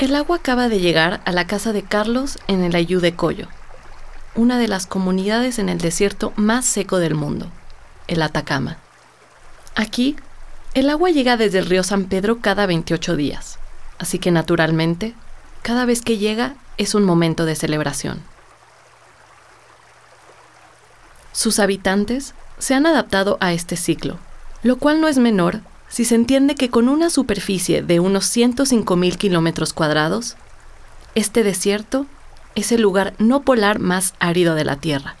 El agua acaba de llegar a la casa de Carlos en el Ayú Coyo, una de las comunidades en el desierto más seco del mundo, el Atacama. Aquí, el agua llega desde el río San Pedro cada 28 días, así que naturalmente, cada vez que llega es un momento de celebración. Sus habitantes se han adaptado a este ciclo, lo cual no es menor si se entiende que con una superficie de unos 105.000 kilómetros cuadrados, este desierto es el lugar no polar más árido de la Tierra.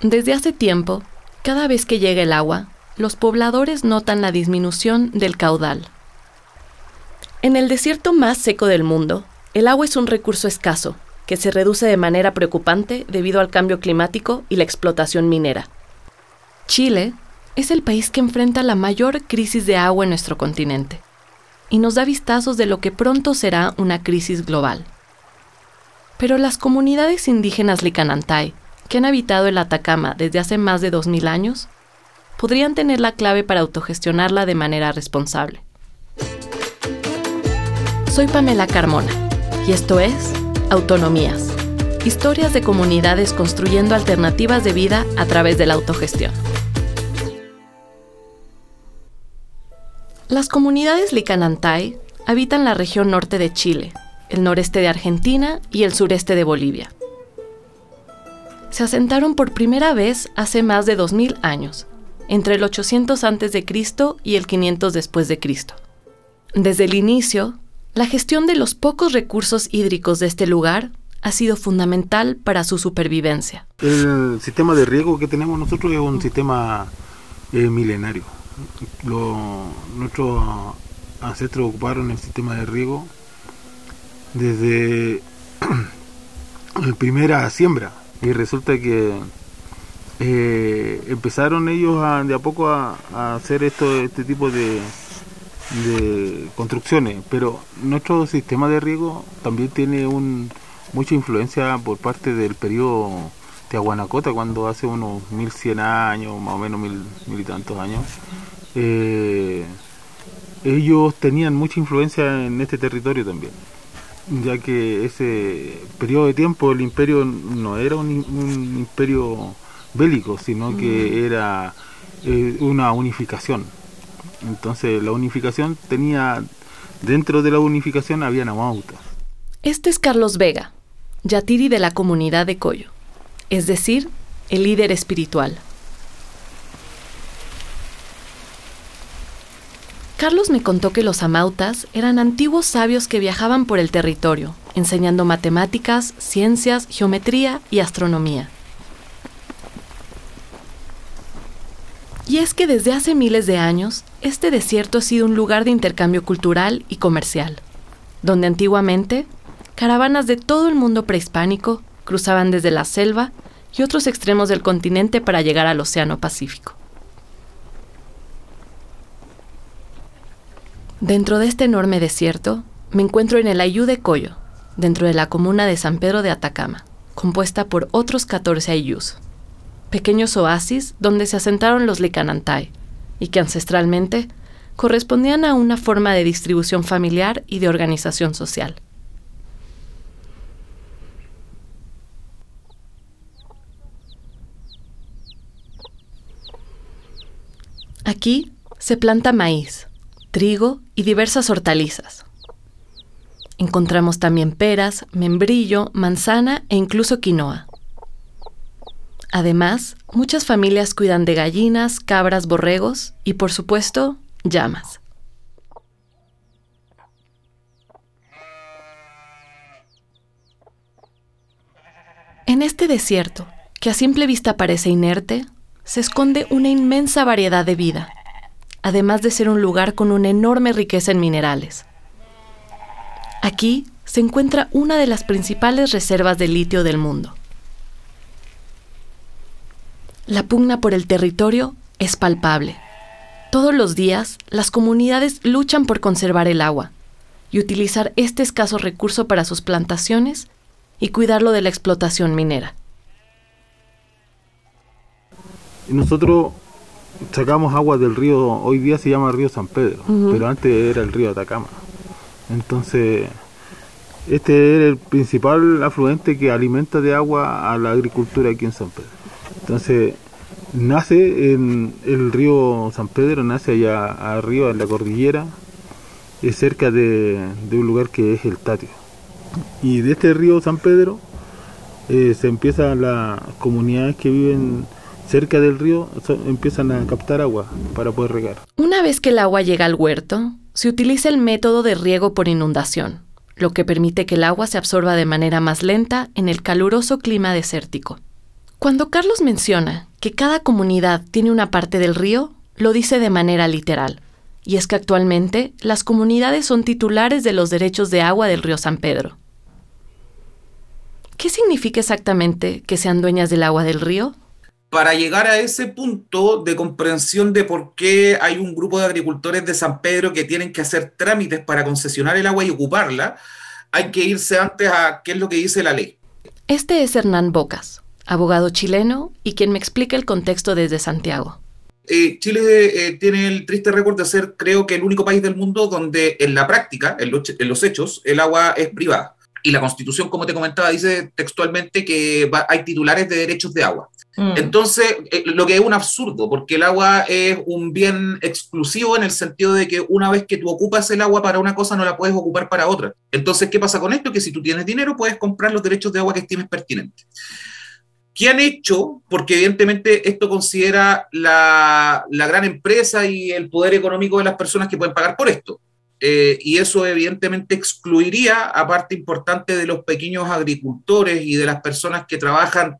Desde hace tiempo, cada vez que llega el agua, los pobladores notan la disminución del caudal. En el desierto más seco del mundo, el agua es un recurso escaso, que se reduce de manera preocupante debido al cambio climático y la explotación minera. Chile es el país que enfrenta la mayor crisis de agua en nuestro continente y nos da vistazos de lo que pronto será una crisis global. Pero las comunidades indígenas Licanantay, que han habitado el Atacama desde hace más de 2.000 años, podrían tener la clave para autogestionarla de manera responsable. Soy Pamela Carmona y esto es Autonomías, historias de comunidades construyendo alternativas de vida a través de la autogestión. Las comunidades Licanantay habitan la región norte de Chile, el noreste de Argentina y el sureste de Bolivia. Se asentaron por primera vez hace más de 2000 años, entre el 800 a.C. y el 500 después de Cristo. Desde el inicio, la gestión de los pocos recursos hídricos de este lugar ha sido fundamental para su supervivencia. El sistema de riego que tenemos nosotros es un sistema eh, milenario. Nuestros ancestros ocuparon el sistema de riego desde la primera siembra. Y resulta que eh, empezaron ellos de a poco a, hacer esto, este tipo de, de construcciones, pero nuestro sistema de riego también tiene un, mucha influencia por parte del periodo de Aguanacota, cuando hace unos 1100 años, más o menos mil, mil y tantos años, eh, ellos tenían mucha influencia en este territorio también, ya que ese periodo de tiempo el imperio no era un, imperio bélico, sino que era eh, una unificación entonces la unificación tenía, dentro de la unificación había namautas. Este es Carlos Vega, yatiri de la comunidad de Coyo, es decir, el líder espiritual. Carlos me contó que los amautas eran antiguos sabios que viajaban por el territorio, enseñando matemáticas, ciencias, geometría y astronomía. Y es que desde hace miles de años, este desierto ha sido un lugar de intercambio cultural y comercial, donde antiguamente caravanas de todo el mundo prehispánico cruzaban desde la selva y otros extremos del continente para llegar al Océano Pacífico. Dentro de este enorme desierto, me encuentro en el Ayú de Coyo, dentro de la comuna de San Pedro de Atacama, compuesta por otros 14 ayús pequeños oasis donde se asentaron los Licanantay, y que ancestralmente correspondían a una forma de distribución familiar y de organización social. Aquí se planta maíz, trigo y diversas hortalizas. Encontramos también peras, membrillo, manzana e incluso quinoa. Además, muchas familias cuidan de gallinas, cabras, borregos y, por supuesto, llamas. En este desierto, que a simple vista parece inerte, se esconde una inmensa variedad de vida, además de ser un lugar con una enorme riqueza en minerales. Aquí se encuentra una de las principales reservas de litio del mundo. La pugna por el territorio es palpable. Todos los días, las comunidades luchan por conservar el agua y utilizar este escaso recurso para sus plantaciones y cuidarlo de la explotación minera. Nosotros sacamos agua del río, hoy día se llama río San Pedro, pero antes era el río Atacama. Entonces, este es el principal afluente que alimenta de agua a la agricultura aquí en San Pedro. Entonces, nace en el río San Pedro, nace allá arriba en la cordillera, es cerca de, un lugar que es el Tatio. Y de este río San Pedro eh, se empiezan las comunidades que viven cerca del río, empiezan a captar agua para poder regar. Una vez que el agua llega al huerto, se utiliza el método de riego por inundación, lo que permite que el agua se absorba de manera más lenta en el caluroso clima desértico. Cuando Carlos menciona que cada comunidad tiene una parte del río, lo dice de manera literal, y es que actualmente las comunidades son titulares de los derechos de agua del río San Pedro. ¿Qué significa exactamente que sean dueñas del agua del río? Para llegar a ese punto de comprensión de por qué hay un grupo de agricultores de San Pedro que tienen que hacer trámites para concesionar el agua y ocuparla, hay que irse antes a qué es lo que dice la ley. Este es Hernán Bocas, abogado chileno y quien me explica el contexto desde Santiago. Eh, Chile eh, tiene el triste récord de ser, creo que, el único país del mundo donde en la práctica, en los, hechos, el agua es privada. Y la Constitución, como te comentaba, dice textualmente que hay titulares de derechos de agua. Mm. Entonces, eh, lo que es un absurdo, porque el agua es un bien exclusivo en el sentido de que una vez que tú ocupas el agua para una cosa, no la puedes ocupar para otra. Entonces, ¿qué pasa con esto? Que si tú tienes dinero, puedes comprar los derechos de agua que estimes pertinentes. ¿Qué han hecho? Porque evidentemente esto considera la, gran empresa y el poder económico de las personas que pueden pagar por esto. Eh, y eso evidentemente excluiría a parte importante de los pequeños agricultores y de las personas que trabajan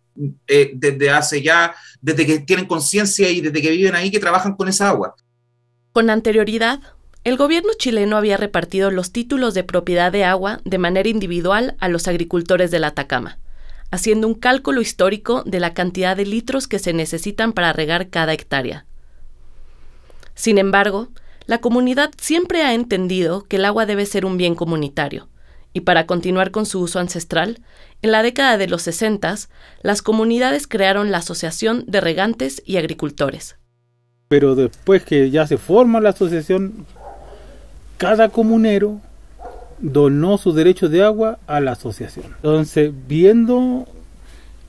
eh, desde hace ya, desde que tienen conciencia y desde que viven ahí, que trabajan con esa agua. Con anterioridad, el gobierno chileno había repartido los títulos de propiedad de agua de manera individual a los agricultores del Atacama haciendo un cálculo histórico de la cantidad de litros que se necesitan para regar cada hectárea. Sin embargo, la comunidad siempre ha entendido que el agua debe ser un bien comunitario, y para continuar con su uso ancestral, en la década de los 60, las comunidades crearon la Asociación de Regantes y Agricultores. Pero después que ya se forma la asociación, cada comunero donó sus derechos de agua a la asociación. Entonces, viendo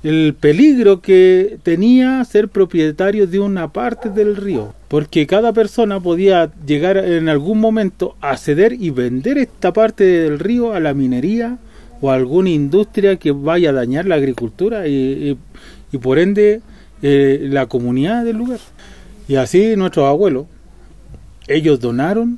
el peligro que tenía ser propietario de una parte del río, porque cada persona podía llegar en algún momento a ceder y vender esta parte del río a la minería o a alguna industria que vaya a dañar la agricultura y, por ende eh, la comunidad del lugar. Y así nuestros abuelos, ellos donaron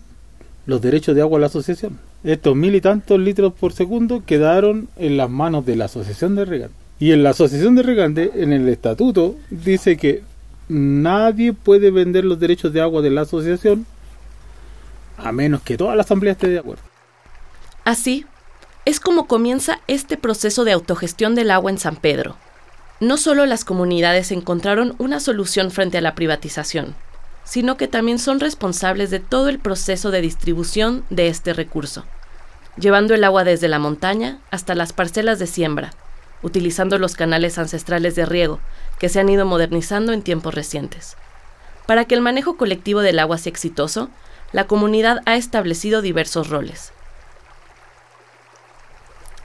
los derechos de agua a la asociación estos mil y tantos litros por segundo quedaron en las manos de la Asociación de Regantes. Y en la Asociación de Regantes, en el estatuto, dice que nadie puede vender los derechos de agua de la asociación a menos que toda la asamblea esté de acuerdo. Así es como comienza este proceso de autogestión del agua en San Pedro. No solo las comunidades encontraron una solución frente a la privatización, sino que también son responsables de todo el proceso de distribución de este recurso, llevando el agua desde la montaña hasta las parcelas de siembra, utilizando los canales ancestrales de riego que se han ido modernizando en tiempos recientes. Para que el manejo colectivo del agua sea exitoso, la comunidad ha establecido diversos roles.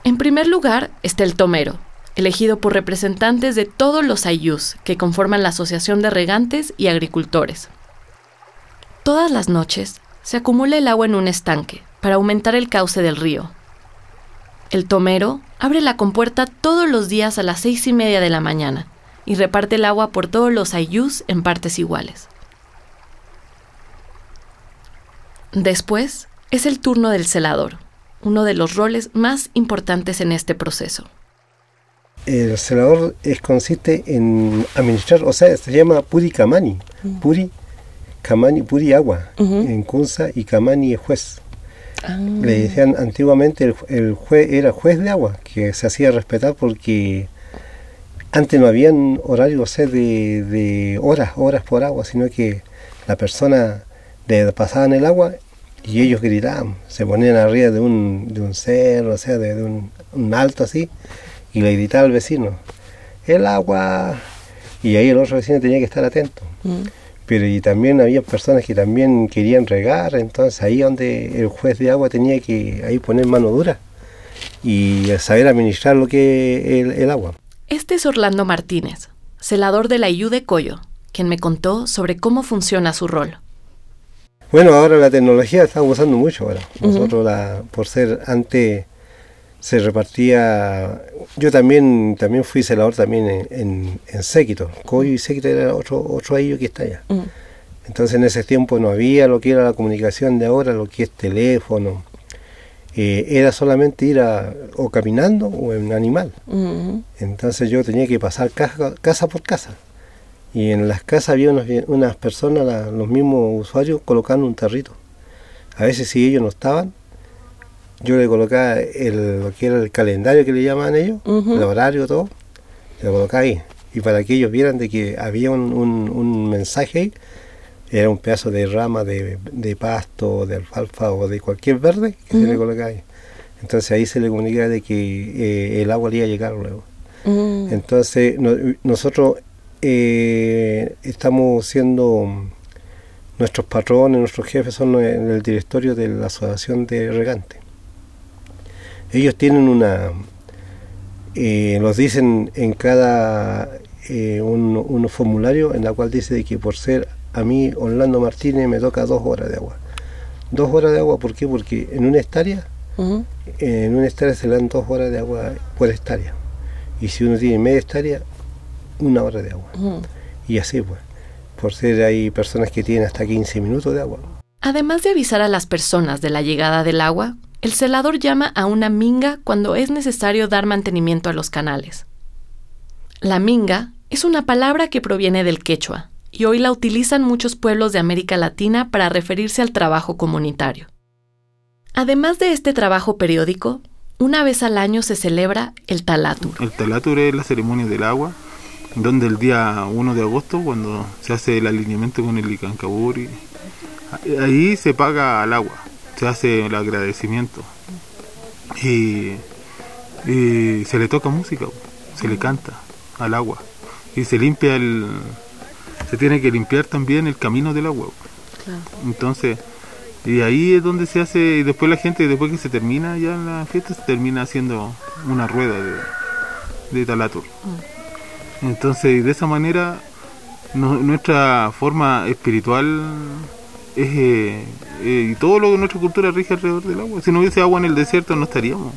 En primer lugar está el tomero, elegido por representantes de todos los ayús que conforman la Asociación de Regantes y Agricultores, Todas las noches se acumula el agua en un estanque para aumentar el cauce del río. El tomero abre la compuerta todos los días a las seis y media de la mañana y reparte el agua por todos los ayús en partes iguales. Después es el turno del celador, uno de los roles más importantes en este proceso. El celador es, consiste en administrar, o sea, se llama Puri Kamani. Puri Kamani Puri Agua, en Kunza, y Kamani es juez. Ah. Le decían antiguamente el, juez era juez de agua, que se hacía respetar porque antes no habían horarios de, de horas, horas por agua, sino que la persona le pasaban el agua y ellos gritaban, se ponían arriba de un, de un cerro, o sea, de, un, alto así, y le gritaba al vecino, el agua, y ahí el otro vecino tenía que estar atento. Pero y también había personas que también querían regar, entonces ahí donde el juez de agua tenía que ahí poner mano dura y saber administrar lo que es el, agua. Este es Orlando Martínez, celador de la IU de Coyo, quien me contó sobre cómo funciona su rol. Bueno, ahora la tecnología está usando mucho ahora. Nosotros, la, por ser antes, se repartía. Yo también también fui celador también en, en, en Séquito. Coyo y Séquito era otro, otro ello que está allá. Entonces en ese tiempo no había lo que era la comunicación de ahora, lo que es teléfono, eh, era solamente ir a, o caminando o en animal. Entonces yo tenía que pasar casa, por casa. Y en las casas había unas, personas, los mismos usuarios, colocando un tarrito. A veces si ellos no estaban, yo le colocaba el, lo que era el calendario que le llamaban ellos, el horario, todo, le colocaba ahí. Y para que ellos vieran de que había un, un mensaje ahí, era un pedazo de rama de, de pasto, de alfalfa o de cualquier verde que se le colocaba ahí. Entonces ahí se le comunicaba de que eh, el agua le iba a llegar luego. Mm. Entonces nosotros eh, estamos siendo nuestros patrones, nuestros jefes son en el directorio de la Asociación de Regantes. Ellos tienen una, eh, nos dicen en cada eh, un, un, formulario en la cual dice de que por ser a mí, Orlando Martínez, me toca dos horas de agua. Dos horas de agua, ¿por qué? Porque en una hectárea, en una hectárea se le dan dos horas de agua por hectárea. Y si uno tiene media hectárea, una hora de agua. Y así pues. Por ser hay personas que tienen hasta 15 minutos de agua. Además de avisar a las personas de la llegada del agua, el celador llama a una minga cuando es necesario dar mantenimiento a los canales. La minga es una palabra que proviene del quechua y hoy la utilizan muchos pueblos de América Latina para referirse al trabajo comunitario. Además de este trabajo periódico, una vez al año se celebra el Talatur. El Talatur es la ceremonia del agua, donde el día 1 de agosto, cuando se hace el alineamiento con el Icancaburi, ahí se paga al agua, se hace el agradecimiento y, y se le toca música, se le canta al agua y se limpia el, se tiene que limpiar también el camino del agua. Entonces, y ahí es donde se hace, y después la gente, después que se termina ya la fiesta, se termina haciendo una rueda de, de talatur. Mm. Entonces, de esa manera, nuestra forma espiritual es, eh, eh, y todo lo que nuestra cultura rige alrededor del agua. Si no hubiese agua en el desierto, no estaríamos.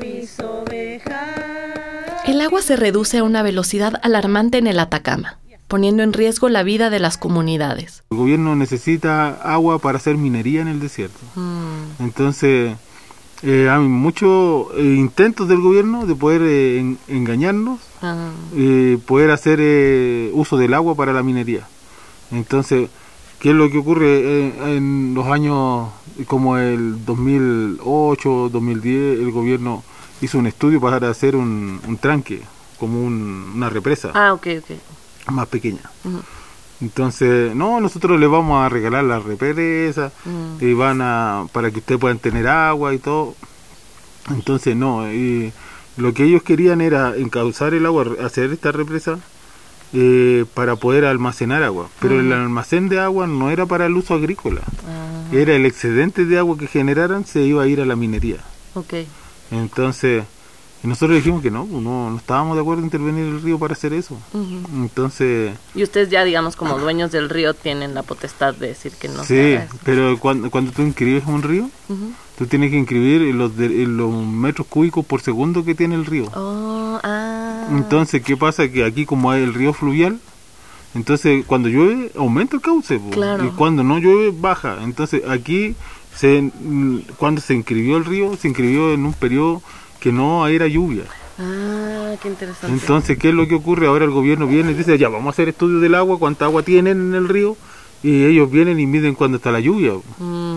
mis ovejas. El agua se reduce a una velocidad alarmante en el Atacama, poniendo en riesgo la vida de las comunidades. El gobierno necesita agua para hacer minería en el desierto. Mm. Entonces, eh, hay muchos eh, intentos del gobierno de poder eh, engañarnos, ah. poder hacer uso del agua para la minería. Entonces, ¿qué es lo que ocurre en los años como el 2008, 2010? El gobierno hizo un estudio para hacer un, un tranque, como una represa. Ah, ok, ok. Más pequeña. Entonces, no, nosotros les vamos a regalar la represa y van a, para que ustedes puedan tener agua y todo. Entonces, no, y lo que ellos querían era encauzar el agua, hacer esta represa eh, para poder almacenar agua. Pero el almacén de agua no era para el uso agrícola. Era el excedente de agua que generaran se iba a ir a la minería. Okay. Entonces, nosotros dijimos que no, no, estábamos de acuerdo en intervenir el río para hacer eso. Entonces... Y ustedes ya, digamos, como dueños del río, tienen la potestad de decir que no. Sí, pero cuando, cuando tú inscribes un río, tú tienes que inscribir los, los metros cúbicos por segundo que tiene el río. Oh, ah. Entonces, ¿qué pasa? Que aquí como hay el río fluvial, entonces cuando llueve aumenta el cauce. Y cuando no llueve baja. Entonces aquí se, cuando se inscribió el río, se inscribió en un periodo que no era lluvia. Ah, qué interesante. Entonces, ¿qué es lo que ocurre? Ahora el gobierno viene y dice, ya, vamos a hacer estudios del agua, cuánta agua tienen en el río, y ellos vienen y miden cuándo está la lluvia. Mm.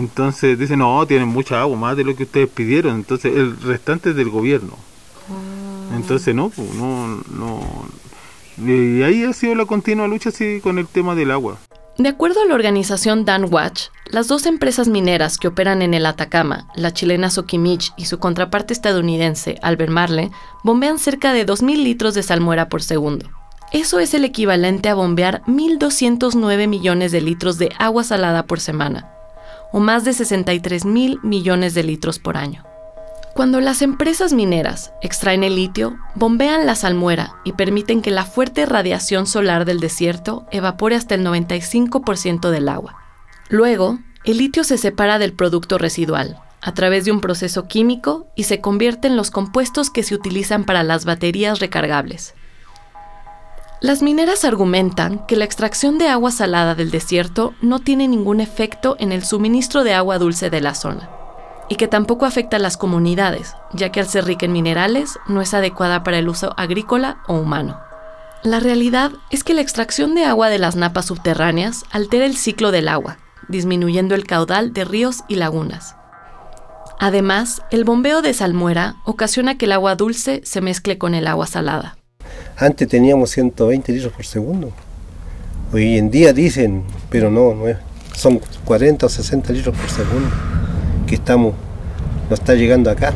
Entonces dicen, no, tienen mucha agua, más de lo que ustedes pidieron. Entonces, el restante es del gobierno. Ah. Entonces, no, pues, no, no. Y ahí ha sido la continua lucha así con el tema del agua. De acuerdo a la organización Dan Watch, las dos empresas mineras que operan en el Atacama, la chilena Sokimich y su contraparte estadounidense, Albert Marle, bombean cerca de 2.000 litros de salmuera por segundo. Eso es el equivalente a bombear 1.209 millones de litros de agua salada por semana, o más de 63 mil millones de litros por año. Cuando las empresas mineras extraen el litio, bombean la salmuera y permiten que la fuerte radiación solar del desierto evapore hasta el 95% del agua. Luego, el litio se separa del producto residual a través de un proceso químico y se convierte en los compuestos que se utilizan para las baterías recargables. Las mineras argumentan que la extracción de agua salada del desierto no tiene ningún efecto en el suministro de agua dulce de la zona, y que tampoco afecta a las comunidades, ya que al ser rica en minerales no es adecuada para el uso agrícola o humano. La realidad es que la extracción de agua de las napas subterráneas altera el ciclo del agua, disminuyendo el caudal de ríos y lagunas. Además, el bombeo de salmuera ocasiona que el agua dulce se mezcle con el agua salada. Antes teníamos 120 litros por segundo. Hoy en día dicen, pero no, no es. Son 40 o 60 litros por segundo que estamos, no está llegando acá.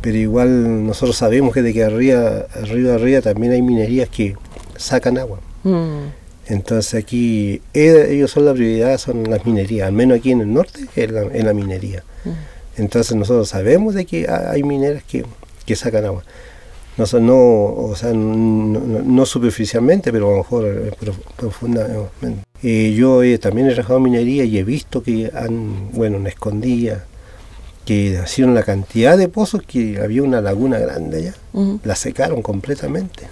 Pero igual nosotros sabemos que de que arriba, arriba, arriba también hay minerías que sacan agua. Mm. Entonces aquí eh, ellos son la prioridad, son las minerías, al menos aquí en el norte es la, minería. Mm. Entonces nosotros sabemos de que hay mineras que, que sacan agua no, no, o sea, no, superficialmente, pero a lo mejor eh, profundamente. Y yo también he trabajado en minería y he visto que han, bueno, en escondía, que hicieron la cantidad de pozos que había una laguna grande allá, la secaron completamente.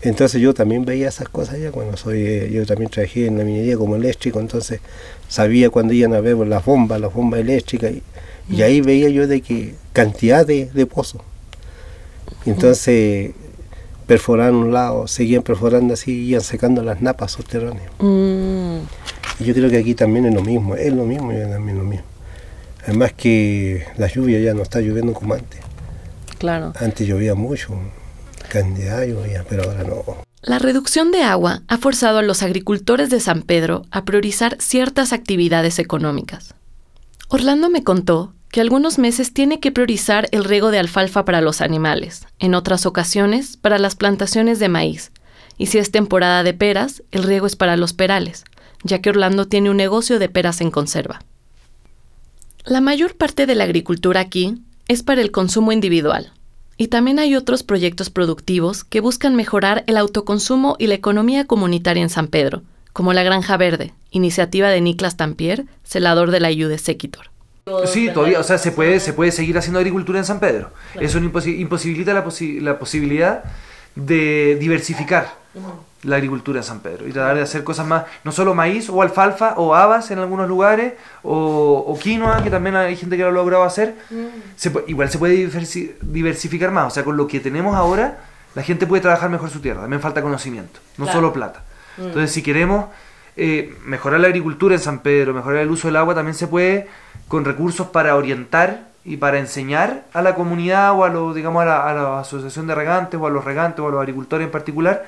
Entonces yo también veía esas cosas allá cuando soy, eh, yo también trabajé en la minería como eléctrico, entonces sabía cuando iban a ver las bombas, las bombas eléctricas, y, ahí veía yo de que cantidad de, de pozos. Entonces perforaban un lado, seguían perforando así, iban secando las napas subterráneas. Mm. Y yo creo que aquí también es lo mismo, es lo mismo y también lo mismo. Además que la lluvia ya no está lloviendo como antes. Claro. Antes llovía mucho, cantidad llovía, pero ahora no. La reducción de agua ha forzado a los agricultores de San Pedro a priorizar ciertas actividades económicas. Orlando me contó que algunos meses tiene que priorizar el riego de alfalfa para los animales, en otras ocasiones para las plantaciones de maíz, y si es temporada de peras, el riego es para los perales, ya que Orlando tiene un negocio de peras en conserva. La mayor parte de la agricultura aquí es para el consumo individual, y también hay otros proyectos productivos que buscan mejorar el autoconsumo y la economía comunitaria en San Pedro, como la Granja Verde, iniciativa de Niklas Tampier, celador de la Ayude Sequitor. Sí, todavía, o sea, se puede, se puede seguir haciendo agricultura en San Pedro. Eso imposibilita la, la, posibilidad de diversificar la agricultura en San Pedro y tratar de hacer cosas más, no solo maíz o alfalfa o habas en algunos lugares o, quinoa, que también hay gente que lo ha logrado hacer. Mm. igual se puede diversificar más, o sea, con lo que tenemos ahora, la gente puede trabajar mejor su tierra, también falta conocimiento, no solo plata. Mm. Entonces, si queremos eh, mejorar la agricultura en San Pedro, mejorar el uso del agua, también se puede con recursos para orientar y para enseñar a la comunidad o a, lo, digamos, a, la, asociación de regantes o a los regantes o a los agricultores en particular,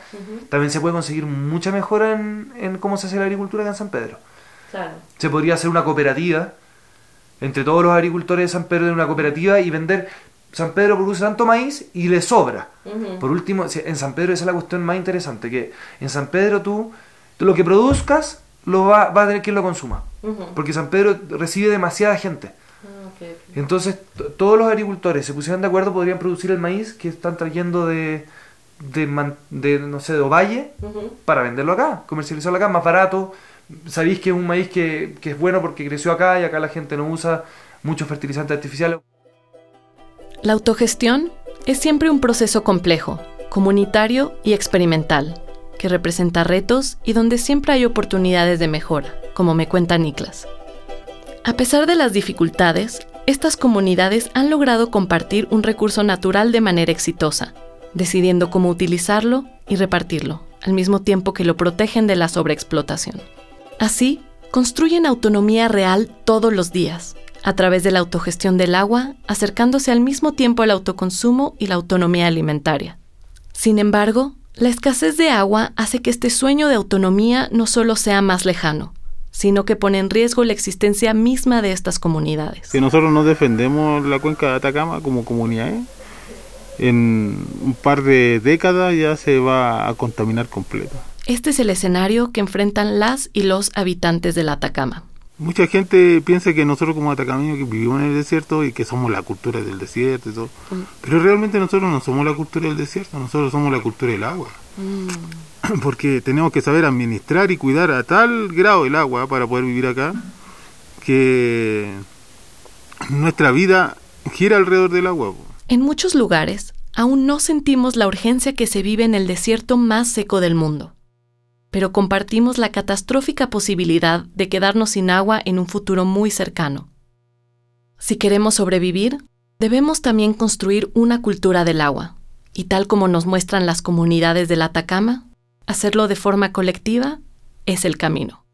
también se puede conseguir mucha mejora en, cómo se hace la agricultura acá en San Pedro. Se podría hacer una cooperativa entre todos los agricultores de San Pedro de una cooperativa y vender. San Pedro produce tanto maíz y le sobra. Por último, en San Pedro esa es la cuestión más interesante, que en San Pedro tú, tú lo que produzcas lo va, va a tener quien lo consuma. Porque San Pedro recibe demasiada gente. Ah, Entonces, todos los agricultores se pusieran de acuerdo, podrían producir el maíz que están trayendo de, de, no sé, de Ovalle para venderlo acá, comercializarlo acá, más barato. Sabéis que es un maíz que, que es bueno porque creció acá y acá la gente no usa muchos fertilizantes artificiales. La autogestión es siempre un proceso complejo, comunitario y experimental que representa retos y donde siempre hay oportunidades de mejora, como me cuenta Niklas. A pesar de las dificultades, estas comunidades han logrado compartir un recurso natural de manera exitosa, decidiendo cómo utilizarlo y repartirlo, al mismo tiempo que lo protegen de la sobreexplotación. Así, construyen autonomía real todos los días, a través de la autogestión del agua, acercándose al mismo tiempo al autoconsumo y la autonomía alimentaria. Sin embargo, la escasez de agua hace que este sueño de autonomía no solo sea más lejano, sino que pone en riesgo la existencia misma de estas comunidades. Si nosotros no defendemos la cuenca de Atacama como comunidad, en un par de décadas ya se va a contaminar completo. Este es el escenario que enfrentan las y los habitantes del Atacama. Mucha gente piensa que nosotros como atacameños que vivimos en el desierto y que somos la cultura del desierto y todo, mm. pero realmente nosotros no somos la cultura del desierto, nosotros somos la cultura del agua. Mm. Porque tenemos que saber administrar y cuidar a tal grado el agua para poder vivir acá que nuestra vida gira alrededor del agua. En muchos lugares aún no sentimos la urgencia que se vive en el desierto más seco del mundo pero compartimos la catastrófica posibilidad de quedarnos sin agua en un futuro muy cercano. Si queremos sobrevivir, debemos también construir una cultura del agua, y tal como nos muestran las comunidades del Atacama, hacerlo de forma colectiva es el camino.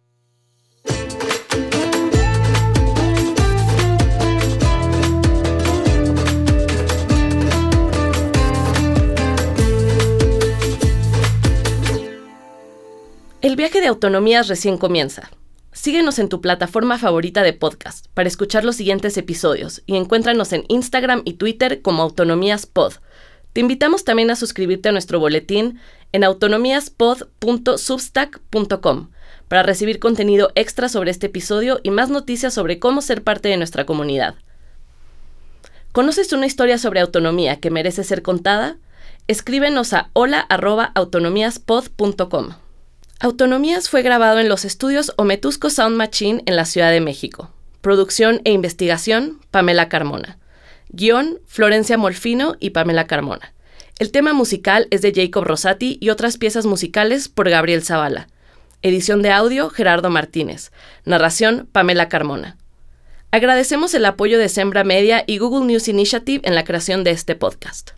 El viaje de autonomías recién comienza. Síguenos en tu plataforma favorita de podcast para escuchar los siguientes episodios y encuéntranos en Instagram y Twitter como Autonomías Pod. Te invitamos también a suscribirte a nuestro boletín en autonomíaspod.substack.com para recibir contenido extra sobre este episodio y más noticias sobre cómo ser parte de nuestra comunidad. ¿Conoces una historia sobre autonomía que merece ser contada? Escríbenos a hola.autonomíaspod.com. Autonomías fue grabado en los estudios Ometusco Sound Machine en la Ciudad de México. Producción e investigación, Pamela Carmona. Guión, Florencia Molfino y Pamela Carmona. El tema musical es de Jacob Rosati y otras piezas musicales por Gabriel Zavala. Edición de audio, Gerardo Martínez. Narración, Pamela Carmona. Agradecemos el apoyo de Sembra Media y Google News Initiative en la creación de este podcast.